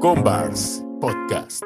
Combars Podcast.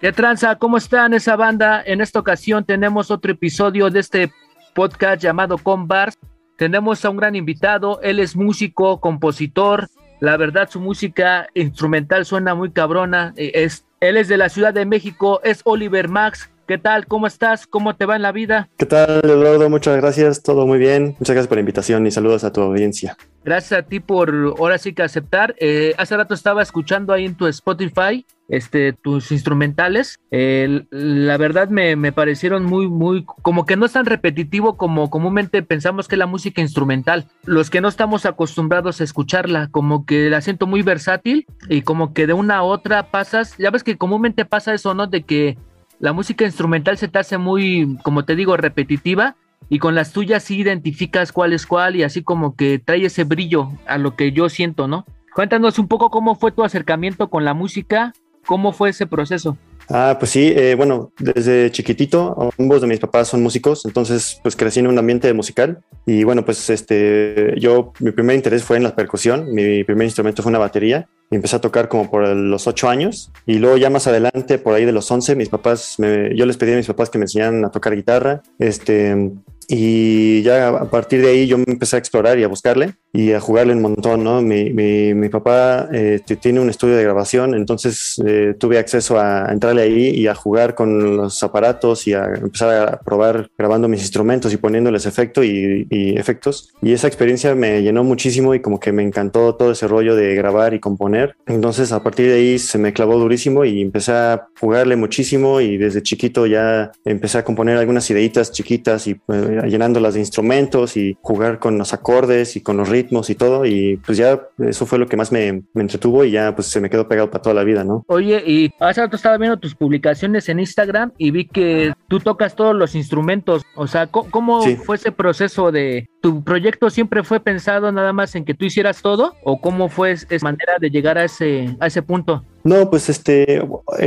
¿Qué tranza? ¿Cómo están esa banda? En esta ocasión tenemos otro episodio de este podcast llamado Combars. Tenemos a un gran invitado, él es músico, compositor. La verdad, su música instrumental suena muy cabrona. Eh, es, él es de la Ciudad de México, es Oliver Max. ¿Qué tal? ¿Cómo estás? ¿Cómo te va en la vida? ¿Qué tal, Eduardo? Muchas gracias, todo muy bien. Muchas gracias por la invitación y saludos a tu audiencia. Gracias a ti por ahora sí que aceptar. Eh, hace rato estaba escuchando ahí en tu Spotify este, tus instrumentales. Eh, la verdad me, me, parecieron muy, muy, como que no es tan repetitivo como comúnmente pensamos que la música instrumental. Los que no estamos acostumbrados a escucharla, como que la siento muy versátil y como que de una a otra pasas. Ya ves que comúnmente pasa eso, ¿no? De que la música instrumental se te hace muy, como te digo, repetitiva y con las tuyas sí identificas cuál es cuál y así como que trae ese brillo a lo que yo siento, ¿no? Cuéntanos un poco cómo fue tu acercamiento con la música, cómo fue ese proceso. Ah, pues sí, eh, bueno, desde chiquitito, ambos de mis papás son músicos, entonces pues crecí en un ambiente musical y bueno, pues este, yo, mi primer interés fue en la percusión, mi primer instrumento fue una batería y empecé a tocar como por los ocho años y luego ya más adelante, por ahí de los once, mis papás, me, yo les pedí a mis papás que me enseñaran a tocar guitarra, este, y ya a partir de ahí yo me empecé a explorar y a buscarle y a jugarle un montón, ¿no? Mi, mi, mi papá eh, tiene un estudio de grabación, entonces eh, tuve acceso a entrarle ahí y a jugar con los aparatos y a empezar a probar grabando mis instrumentos y poniéndoles efecto y, y efectos. Y esa experiencia me llenó muchísimo y como que me encantó todo ese rollo de grabar y componer. Entonces a partir de ahí se me clavó durísimo y empecé a jugarle muchísimo y desde chiquito ya empecé a componer algunas ideitas chiquitas y eh, llenándolas de instrumentos y jugar con los acordes y con los ritmos y todo. Y pues ya eso fue lo que más me, me entretuvo y ya pues se me quedó pegado para toda la vida, ¿no? Oye, y hace rato estaba viendo tus publicaciones en Instagram y vi que tú tocas todos los instrumentos. O sea, ¿cómo, sí. fue ese proceso de tu proyecto siempre fue pensado nada más en que tú hicieras todo o cómo fue esa manera de llegar a ese, a ese punto? No, pues este,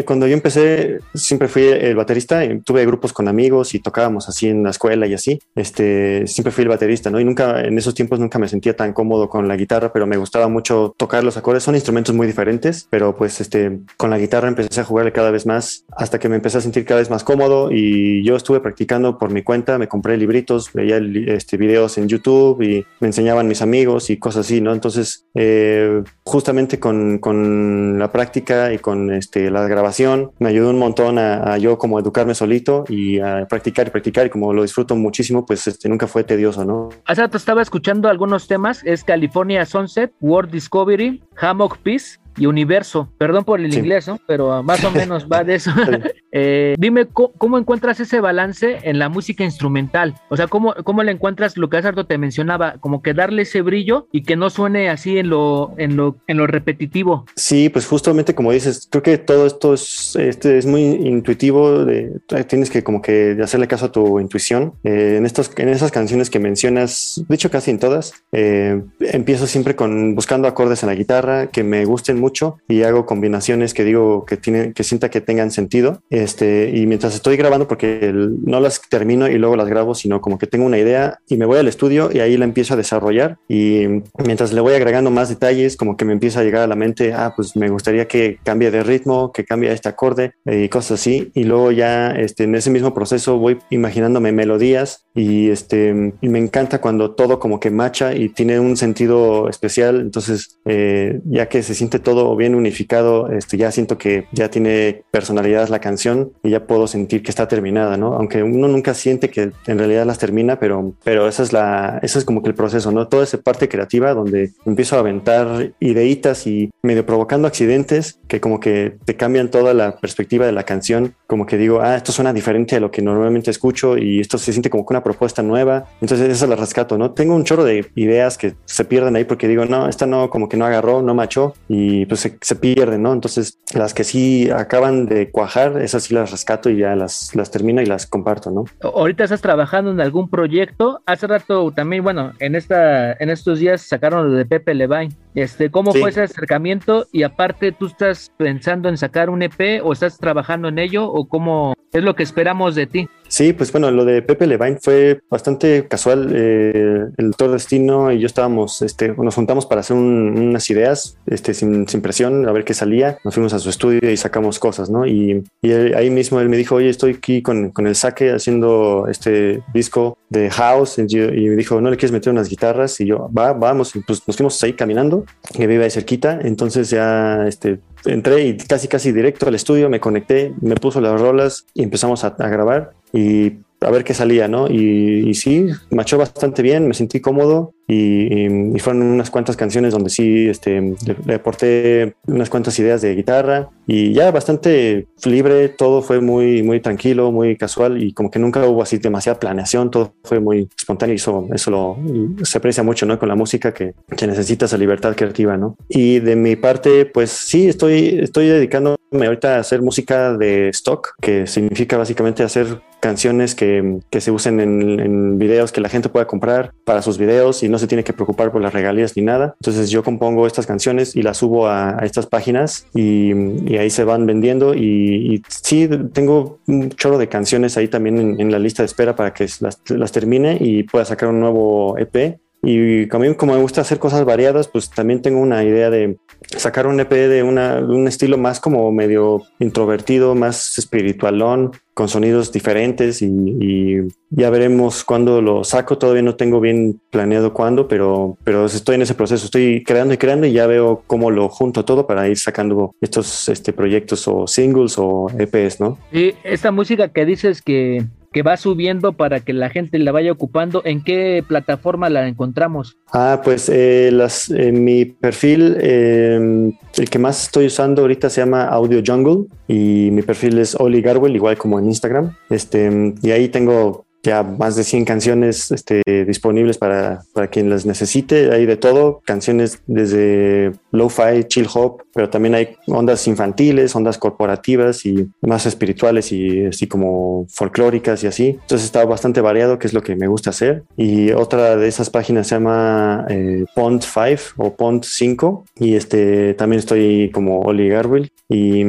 cuando yo empecé, siempre fui el baterista, tuve grupos con amigos y tocábamos así en la escuela y así. Este, siempre fui el baterista, ¿no? Y nunca, en esos tiempos nunca me sentía tan cómodo con la guitarra, pero me gustaba mucho tocar los acordes. Son instrumentos muy diferentes, pero pues este, con la guitarra empecé a jugarle cada vez más hasta que me empecé a sentir cada vez más cómodo y yo estuve practicando por mi cuenta, me compré libritos, veía este, videos en YouTube y me enseñaban mis amigos y cosas así, ¿no? Entonces, eh, justamente con, con la práctica y con este, la grabación me ayudó un montón a, yo como educarme solito y a practicar y practicar y como lo disfruto muchísimo, pues este, nunca fue tedioso, ¿no? Hace rato estaba escuchando algunos temas, es California Sunset, World Discovery, Hammock Peace, y universo. Perdón por el sí. inglés, ¿no? Pero más o menos va de eso. eh, dime, ¿cómo, ¿cómo, encuentras ese balance en la música instrumental? O sea, ¿cómo, cómo le encuentras lo que rato te mencionaba? Como que darle ese brillo y que no suene así en lo, en lo, en lo repetitivo. Sí, pues justamente como dices, creo que todo esto es, este, es muy intuitivo. De, tienes que como que hacerle caso a tu intuición. Eh, en, estos, en esas canciones que mencionas, de hecho casi en todas, eh, empiezo siempre con buscando acordes en la guitarra que me gusten mucho y hago combinaciones que digo que tienen que sienta que tengan sentido este y mientras estoy grabando porque el, no las termino y luego las grabo sino como que tengo una idea y me voy al estudio y ahí la empiezo a desarrollar y mientras le voy agregando más detalles como que me empieza a llegar a la mente ah pues me gustaría que cambie de ritmo que cambie este acorde y cosas así y luego ya este en ese mismo proceso voy imaginándome melodías y este y me encanta cuando todo como que macha y tiene un sentido especial entonces eh, ya que se siente todo bien unificado, este, ya siento que ya tiene personalidad la canción y ya puedo sentir que está terminada, ¿no? Aunque uno nunca siente que en realidad las termina, pero, pero esa es la, eso es como que el proceso, ¿no? Toda esa parte creativa donde empiezo a aventar ideitas y medio provocando accidentes que como que te cambian toda la perspectiva de la canción, como que digo, ah, esto suena diferente a lo que normalmente escucho y esto se siente como que una propuesta nueva, entonces esa la rescato, ¿no? Tengo un chorro de ideas que se pierden ahí porque digo, no, esta no, como que no agarró, no machó y pues se, se, pierden, ¿no? Entonces, las que sí acaban de cuajar, esas sí las rescato y ya las, las termino y las comparto, ¿no? Ahorita estás trabajando en algún proyecto. Hace rato también, bueno, en esta, en estos días sacaron lo de Pepe Levine. Este, ¿cómo sí. fue ese acercamiento? Y aparte, ¿tú estás pensando en sacar un EP o estás trabajando en ello o cómo es lo que esperamos de ti? Sí, pues bueno, lo de Pepe Levine fue bastante casual. Eh, el doctor Destino y yo estábamos, este, nos juntamos para hacer unas ideas, este, sin, sin, presión, a ver qué salía. Nos fuimos a su estudio y sacamos cosas, ¿no? Y, y ahí mismo él me dijo, oye, estoy aquí con, con el saque haciendo este disco de house. Y, me dijo, ¿no le quieres meter unas guitarras? Y yo, va, vamos. Y pues nos fuimos ahí caminando, que vive ahí cerquita. Entonces ya, este, entré y casi casi directo al estudio, me conecté, me puso las rolas y empezamos a, grabar y a ver qué salía, ¿no? Y, y sí, machó bastante bien, me sentí cómodo y, fueron unas cuantas canciones donde sí este, le, aporté unas cuantas ideas de guitarra y ya bastante libre, todo fue muy, muy tranquilo, muy casual y como que nunca hubo así demasiada planeación, todo fue muy espontáneo y eso, eso lo, se aprecia mucho, ¿no? Con la música que, que necesita esa libertad creativa, ¿no? Y de mi parte, pues sí, estoy, estoy dedicándome ahorita a hacer música de stock, que significa básicamente hacer canciones que, que se usen en, en videos que la gente pueda comprar para sus videos y no se tiene que preocupar por las regalías ni nada. Entonces yo compongo estas canciones y las subo a, estas páginas y, ahí se van vendiendo y, sí, tengo un chorro de canciones ahí también en, la lista de espera para que las termine y pueda sacar un nuevo EP y a mí, como me gusta hacer cosas variadas, pues también tengo una idea de sacar un EP de, una, un estilo más como medio introvertido, más espiritualón, con sonidos diferentes y, ya veremos cuándo lo saco. Todavía no tengo bien planeado cuándo, pero, pero estoy en ese proceso. Estoy creando y creando y ya veo cómo lo junto todo para ir sacando estos este, proyectos o singles o EPs, ¿no? Y esta música que dices que que va subiendo para que la gente la vaya ocupando. ¿En qué plataforma la encontramos? Ah, pues eh, las, mi perfil, em, el que más estoy usando ahorita se llama Audio Jungle y mi perfil es Oli Garwell, igual como en Instagram. Este, y ahí tengo ya más de 100 canciones este, disponibles para, para quien las necesite. Hay de todo, canciones desde lo-fi, chill hop, pero también hay ondas infantiles, ondas corporativas y más espirituales y así como folclóricas y así. Entonces está bastante variado, que es lo que me gusta hacer. Y otra de esas páginas se llama eh, Pond 5 o Pond 5 y este también estoy como Oli Garwell y,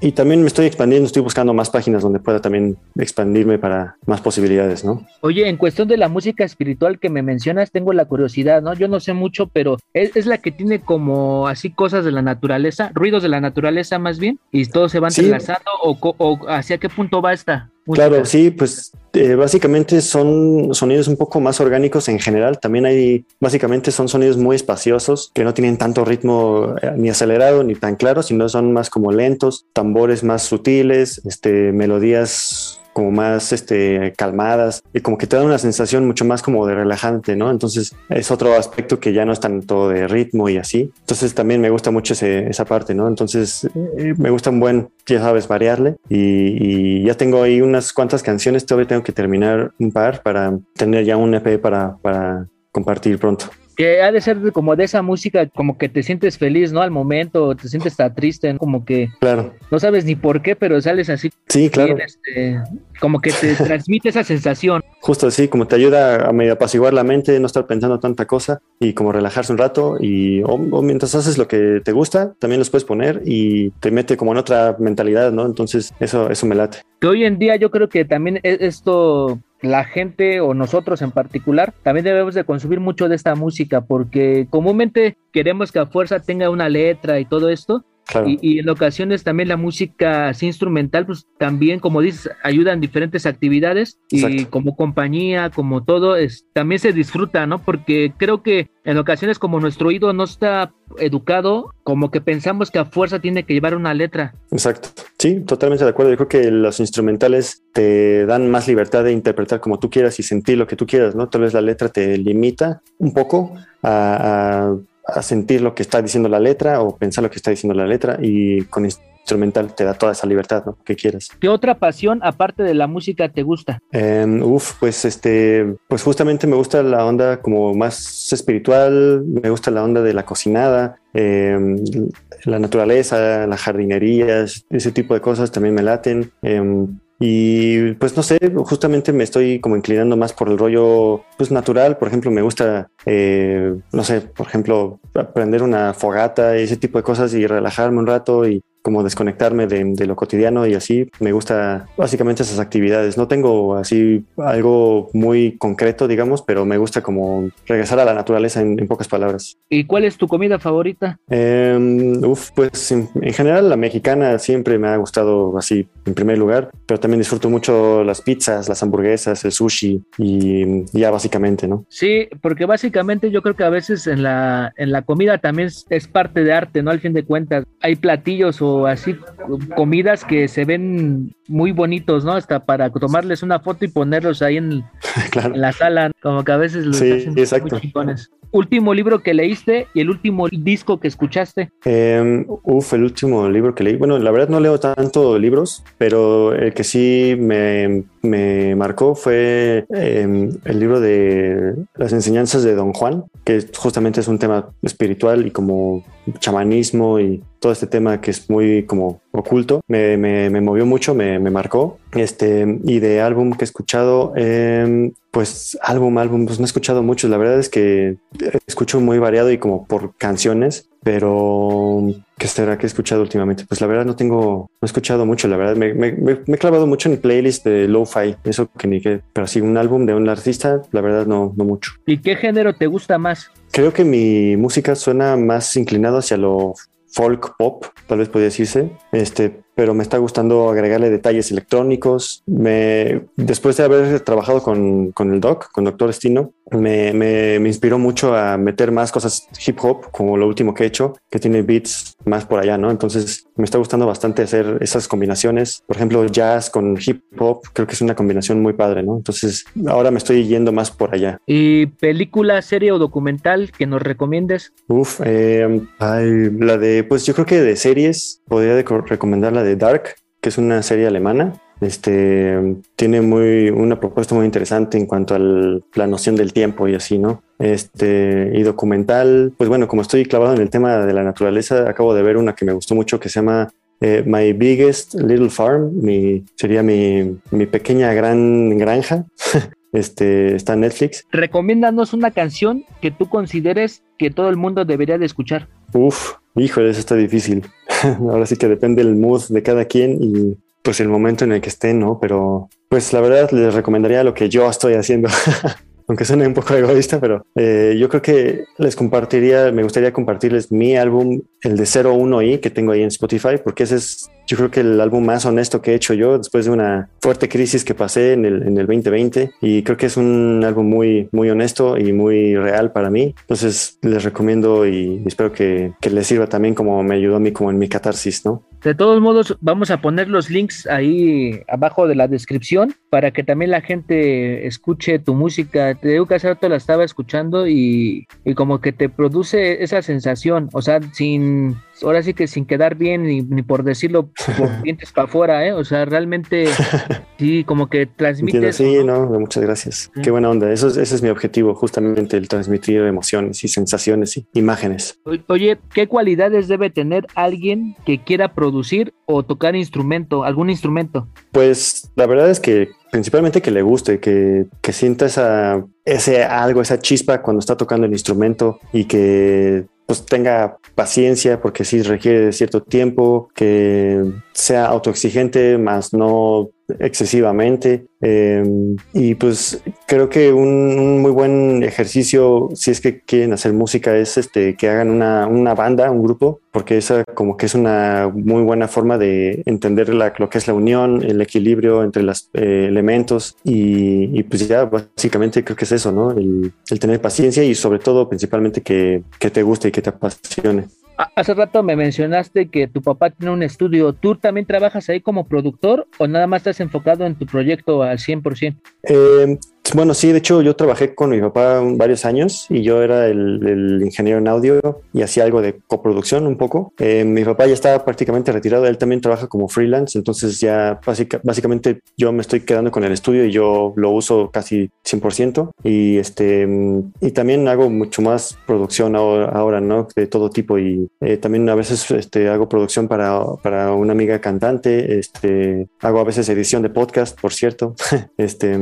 y también me estoy expandiendo, estoy buscando más páginas donde pueda también expandirme para más posibilidades ¿no? Oye, en cuestión de la música espiritual que me mencionas, tengo la curiosidad, ¿no? Yo no sé mucho, pero es, la que tiene como así cosas de la naturaleza, ruidos de la naturaleza más bien, y todo se va entrelazando, o, hacia qué punto va esta? Claro, sí, pues eh, básicamente son sonidos un poco más orgánicos en general. También hay, básicamente son sonidos muy espaciosos que no tienen tanto ritmo eh, ni acelerado ni tan claro, sino son más como lentos, tambores más sutiles, este, melodías como más este, calmadas y como que te dan una sensación mucho más como de relajante, ¿no? Entonces es otro aspecto que ya no es tanto de ritmo y así. Entonces también me gusta mucho esa parte, ¿no? Entonces eh, me gusta un buen, ya sabes, variarle y, ya tengo ahí unas cuantas canciones, todavía tengo que terminar un par para tener ya un EP para, para compartir pronto que ha de ser como de esa música, como que te sientes feliz, ¿no? Al momento, te sientes tan triste, como que claro. no sabes ni por qué, pero sales así. Sí, claro. Este, como que te transmite esa sensación. Justo así, como te ayuda a medio apaciguar la mente, no estar pensando tanta cosa y como relajarse un rato y o, mientras haces lo que te gusta, también los puedes poner y te mete como en otra mentalidad, ¿no? Entonces eso, eso me late. Que hoy en día yo creo que también e, esto la gente o nosotros en particular también debemos de consumir mucho de esta música porque comúnmente queremos que a fuerza tenga una letra y todo esto y, en ocasiones también la música así instrumental, pues también, como dices, ayuda en diferentes actividades y como compañía, como todo, es, también se disfruta, ¿no? Porque creo que en ocasiones como nuestro oído no está educado, como que pensamos que a fuerza tiene que llevar una letra. Exacto. Sí, totalmente de acuerdo. Yo creo que los instrumentales te dan más libertad de interpretar como tú quieras y sentir lo que tú quieras, ¿no? Tal vez la letra te limita un poco a a sentir lo que está diciendo la letra o pensar lo que está diciendo la letra y con instrumental te da toda esa libertad ¿no? que quieras. ¿Qué otra pasión aparte de la música te gusta? Em, uf, pues este, pues justamente me gusta la onda como más espiritual, me gusta la onda de la cocinada, em, la naturaleza, la jardinería, ese tipo de cosas también me laten. Em, y pues no sé, justamente me estoy como inclinando más por el rollo pues natural. Por ejemplo, me gusta, eh, no sé, por ejemplo, aprender una fogata y ese tipo de cosas y relajarme un rato y como desconectarme de, de, lo cotidiano y así me gusta básicamente esas actividades. No tengo así algo muy concreto, digamos, pero me gusta como regresar a la naturaleza en, en pocas palabras. ¿Y cuál es tu comida favorita? Eh, uf, pues en, en, general la mexicana siempre me ha gustado así en primer lugar, pero también disfruto mucho las pizzas, las hamburguesas, el sushi y ya básicamente, ¿no? Sí, porque básicamente yo creo que a veces en la, en la comida también es, parte de arte, ¿no? Al fin de cuentas, hay platillos o así comidas que se ven muy bonitos, ¿no? Hasta para tomarles una foto y ponerlos ahí en, claro. en la sala, como que a veces los sí, hacen exacto. muy chingones. Último libro que leíste y el último disco que escuchaste. Eh, uf, el último libro que leí. Bueno, la verdad no leo tanto libros, pero el que sí me, me marcó fue eh, el libro de las enseñanzas de Don Juan, que justamente es un tema espiritual y como chamanismo y todo este tema que es muy como oculto, me, me, me movió mucho, me, me, marcó. Este, y de álbum que he escuchado, eh, pues álbum, álbum, pues no he escuchado mucho. La verdad es que escucho muy variado y como por canciones, pero ¿qué será que he escuchado últimamente? Pues la verdad no tengo, no he escuchado mucho, la verdad me, me, me he clavado mucho en playlist de lo-fi, eso que ni que, pero sí, un álbum de un artista, la verdad no, no mucho. ¿Y qué género te gusta más? Creo que mi música suena más inclinado hacia lo folk pop, tal vez podría decirse, este, pero me está gustando agregarle detalles electrónicos. Me, después de haber trabajado con, con el doc, con Doctor Estino, me, me, me, inspiró mucho a meter más cosas hip hop, como lo último que he hecho, que tiene beats más por allá, ¿no? Entonces me está gustando bastante hacer esas combinaciones. Por ejemplo, jazz con hip hop, creo que es una combinación muy padre, ¿no? Entonces ahora me estoy yendo más por allá. ¿Y película, serie o documental que nos recomiendes? Uf, eh, ay, la de, pues yo creo que de series podría de recomendar la de Dark, que es una serie alemana. Este tiene muy una propuesta muy interesante en cuanto a la noción del tiempo y así, ¿no? Este y documental, pues bueno, como estoy clavado en el tema de la naturaleza, acabo de ver una que me gustó mucho que se llama eh, My Biggest Little Farm, mi, sería mi, mi pequeña gran granja. Este, está en Netflix. Recomiéndanos una canción que tú consideres que todo el mundo debería de escuchar. Uf, híjole, eso está difícil. Ahora sí que depende el mood de cada quien y pues el momento en el que esté, ¿no? Pero pues la verdad les recomendaría lo que yo estoy haciendo. Aunque suene un poco egoísta, pero eh, yo creo que les compartiría, me gustaría compartirles mi álbum, el de 01i que tengo ahí en Spotify, porque ese es yo creo que el álbum más honesto que he hecho yo después de una fuerte crisis que pasé en el, en el 2020 y creo que es un álbum muy, muy honesto y muy real para mí. Entonces les recomiendo y espero que, que les sirva también como me ayudó a mí como en mi catarsis, ¿no? De todos modos, vamos a poner los links ahí abajo de la descripción para que también la gente escuche tu música. Te digo que hace rato la estaba escuchando y, y como que te produce esa sensación, o sea, sin, ahora sí que sin quedar bien ni, ni por decirlo por dientes para afuera, ¿eh? O sea, realmente sí, como que transmite. Sí, ¿no? muchas gracias. Mm. Qué buena onda. Eso, ese es mi objetivo, justamente el transmitir emociones y sensaciones y imágenes. Oye, ¿qué cualidades debe tener alguien que quiera producir o tocar instrumento, algún instrumento? Pues la verdad es que principalmente que le guste, que, que sienta esa, ese algo, esa chispa cuando está tocando el instrumento y que pues tenga paciencia porque sí requiere de cierto tiempo, que sea autoexigente, más no excesivamente. Eh, y pues creo que un, muy buen ejercicio, si es que quieren hacer música, es este que hagan una, una banda, un grupo, porque esa como que es una muy buena forma de entender lo que es la unión, el equilibrio entre los eh, elementos y, y, pues ya básicamente creo que es eso, ¿no? El, el tener paciencia y sobre todo principalmente que, que te guste y que te apasione. Hace rato me mencionaste que tu papá tiene un estudio. ¿Tú también trabajas ahí como productor o nada más estás enfocado en tu proyecto al 100%? Eh, bueno, sí, de hecho yo trabajé con mi papá varios años y yo era el, el ingeniero en audio y hacía algo de coproducción un poco. Eh, mi papá ya estaba prácticamente retirado, él también trabaja como freelance, entonces ya básica, básicamente yo me estoy quedando con el estudio y yo lo uso casi 100% y este y también hago mucho más producción ahora, ahora ¿no? De todo tipo y eh, también a veces este, hago producción para, para una amiga cantante, este, hago a veces edición de podcast, por cierto, este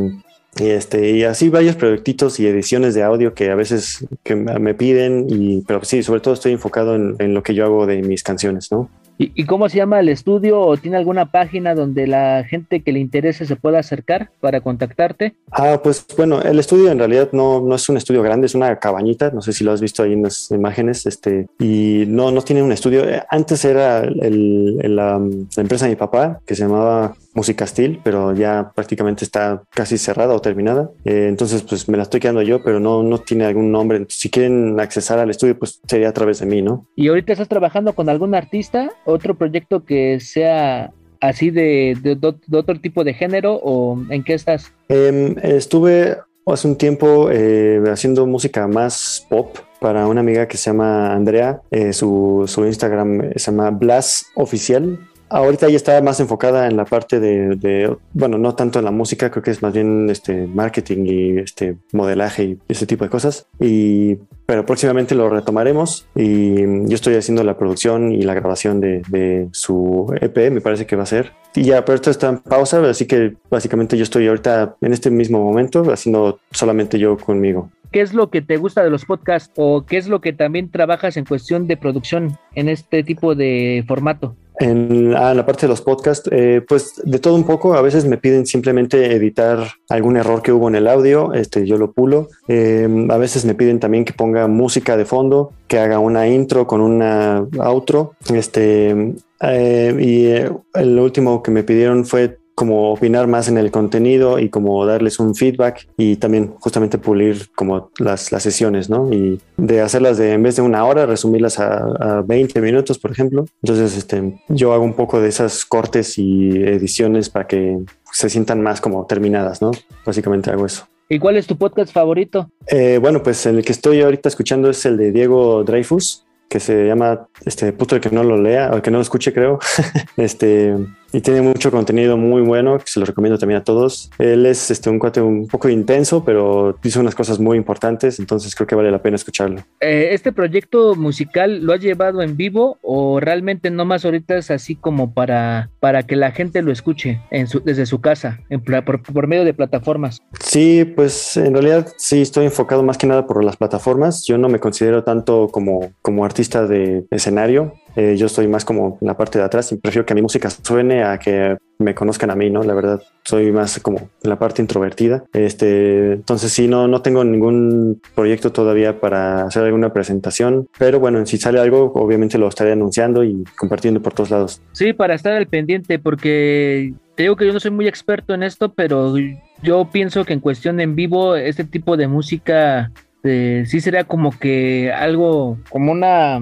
y, este, y así varios proyectitos y ediciones de audio que a veces que me piden, y, pero sí, sobre todo estoy enfocado en, en lo que yo hago de mis canciones, ¿no? ¿Y, cómo se llama el estudio o tiene alguna página donde la gente que le interese se pueda acercar para contactarte? Ah, pues bueno, el estudio en realidad no, no es un estudio grande, es una cabañita, no sé si lo has visto ahí en las imágenes, este, y no, no tiene un estudio. Antes era el, la, empresa de mi papá, que se llamaba Música Steel, pero ya prácticamente está casi cerrada o terminada. Eh, entonces, pues me la estoy quedando yo, pero no, no tiene algún nombre. Si quieren accesar al estudio, pues sería a través de mí, ¿no? ¿Y ahorita estás trabajando con algún artista? ¿Otro proyecto que sea así de, de, otro tipo de género o en qué estás? Em, estuve hace un tiempo eh, haciendo música más pop para una amiga que se llama Andrea. Eh, su, su, Instagram se llama Blas Oficial. Ahorita ella está más enfocada en la parte de, bueno, no tanto en la música, creo que es más bien este marketing y este modelaje y ese tipo de cosas. Y, pero próximamente lo retomaremos y yo estoy haciendo la producción y la grabación de, de su EP, me parece que va a ser. Y ya, pero esto está en pausa, así que básicamente yo estoy ahorita en este mismo momento haciendo solamente yo conmigo. ¿Qué es lo que te gusta de los podcasts o qué es lo que también trabajas en cuestión de producción en este tipo de formato? En, ah, la parte de los podcasts, eh, pues de todo un poco, a veces me piden simplemente editar algún error que hubo en el audio, este, yo lo pulo. Eh, a veces me piden también que ponga música de fondo, que haga una intro con una outro. Este, eh, y el último que me pidieron fue como opinar más en el contenido y como darles un feedback y también justamente pulir como las, las sesiones, ¿no? Y de hacerlas de, en vez de una hora, resumirlas a, a 20 minutos, por ejemplo. Entonces, este, yo hago un poco de esas cortes y ediciones para que se sientan más como terminadas, ¿no? Básicamente hago eso. ¿Y cuál es tu podcast favorito? Eh, bueno, pues el que estoy ahorita escuchando es el de Diego Dreyfus, que se llama este puto el que no lo lea o el que no lo escuche, creo. este y tiene mucho contenido muy bueno que se lo recomiendo también a todos. Él es este, un cuate un poco intenso, pero dice unas cosas muy importantes, entonces creo que vale la pena escucharlo. Eh, ¿Este proyecto musical lo has llevado en vivo o realmente nomás ahorita es así como para, para que la gente lo escuche en su, desde su casa, en, por, por medio de plataformas? Sí, pues en realidad sí estoy enfocado más que nada por las plataformas. Yo no me considero tanto como, como artista de escenario. Eh, yo estoy más como en la parte de atrás y prefiero que mi música suene a que me conozcan a mí, ¿no? La verdad, soy más como en la parte introvertida. Este, entonces sí, no, no tengo ningún proyecto todavía para hacer alguna presentación, pero bueno, si sale algo, obviamente lo estaré anunciando y compartiendo por todos lados. Sí, para estar al pendiente, porque te digo que yo no soy muy experto en esto, pero yo pienso que en cuestión en vivo, este tipo de música eh, sí sería como que algo, como una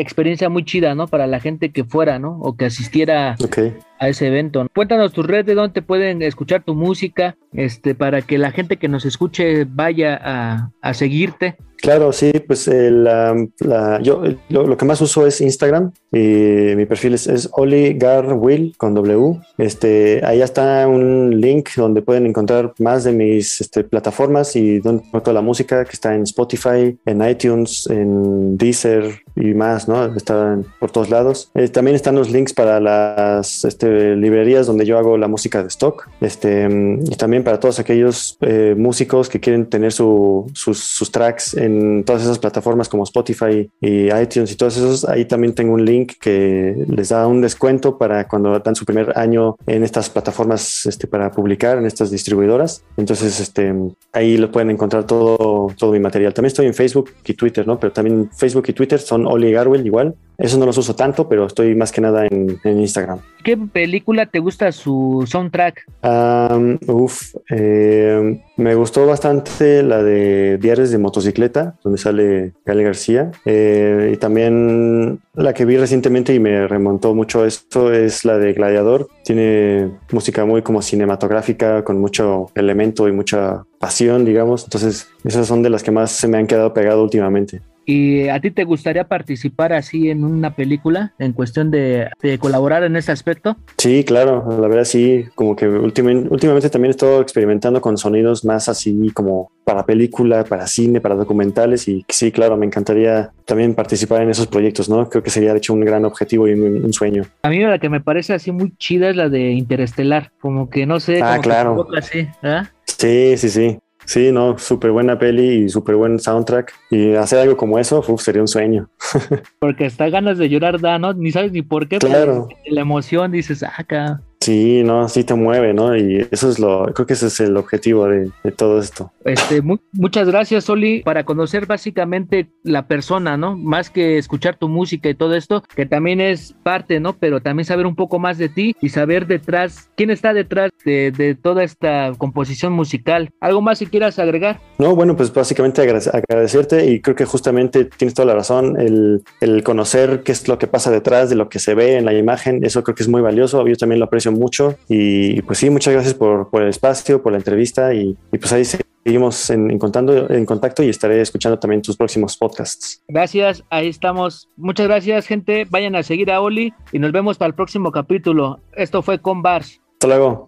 experiencia muy chida, ¿no? Para la gente que fuera, ¿no? O que asistiera a ese evento. Cuéntanos tus redes, donde te pueden escuchar tu música, este, para que la gente que nos escuche vaya a, a seguirte. Claro, sí, pues eh, la, yo lo, que más uso es Instagram y mi perfil es, es Will con W. Este, ahí está un link donde pueden encontrar más de mis este, plataformas y donde toda la música que está en Spotify, en iTunes, en Deezer y más, ¿no? Está por todos lados. Eh, también están los links para las este, librerías donde yo hago la música de stock. Este, y también para todos aquellos eh, músicos que quieren tener sus, sus tracks en todas esas plataformas como Spotify y iTunes y todos esos, ahí también tengo un link que les da un descuento para cuando dan su primer año en estas plataformas este, para publicar, en estas distribuidoras. Entonces, este, ahí lo pueden encontrar todo, todo mi material. También estoy en Facebook y Twitter, ¿no? Pero también Facebook y Twitter son Oli Garwell igual. Eso no los uso tanto, pero estoy más que nada en, Instagram. ¿Qué película te gusta su soundtrack? uf, eh, me gustó bastante la de Diarios de Motocicleta, donde sale Gael García. Eh, y también la que vi recientemente y me remontó mucho esto es la de Gladiador. Tiene música muy como cinematográfica, con mucho elemento y mucha pasión, digamos. Entonces, esas son de las que más se me han quedado pegado últimamente. ¿Y a ti te gustaría participar así en una película en cuestión de, colaborar en ese aspecto? Sí, claro, la verdad sí, como que últimamente, últimamente también he estado experimentando con sonidos más así como para película, para cine, para documentales y sí, claro, me encantaría también participar en esos proyectos, ¿no? Creo que sería de hecho un gran objetivo y un, sueño. A mí la que me parece así muy chida es la de Interestelar, como que no sé. Ah, claro. así, Sí, sí, sí. Sí, no, súper buena peli y súper buen soundtrack. Y hacer algo como eso uf, sería un sueño. Porque hasta ganas de llorar da, ¿no? Ni sabes ni por qué. Claro. La emoción dices, ah, acá. Sí, no, sí te mueve, ¿no? Y eso es lo, creo que ese es el objetivo de, de todo esto. Este, mu muchas gracias, Oli, para conocer básicamente la persona, ¿no? Más que escuchar tu música y todo esto, que también es parte, ¿no? Pero también saber un poco más de ti y saber detrás, quién está detrás de, de toda esta composición musical. ¿Algo más si quieras agregar? No, bueno, pues básicamente agradecerte y creo que justamente tienes toda la razón, el, el conocer qué es lo que pasa detrás de lo que se ve en la imagen, eso creo que es muy valioso, yo también lo aprecio mucho. Y pues sí, muchas gracias por, por el espacio, por la entrevista y, y pues ahí seguimos en, en, contando, en contacto y estaré escuchando también tus próximos podcasts. Gracias, ahí estamos. Muchas gracias, gente. Vayan a seguir a Oli y nos vemos para el próximo capítulo. Esto fue con Bars. Hasta luego.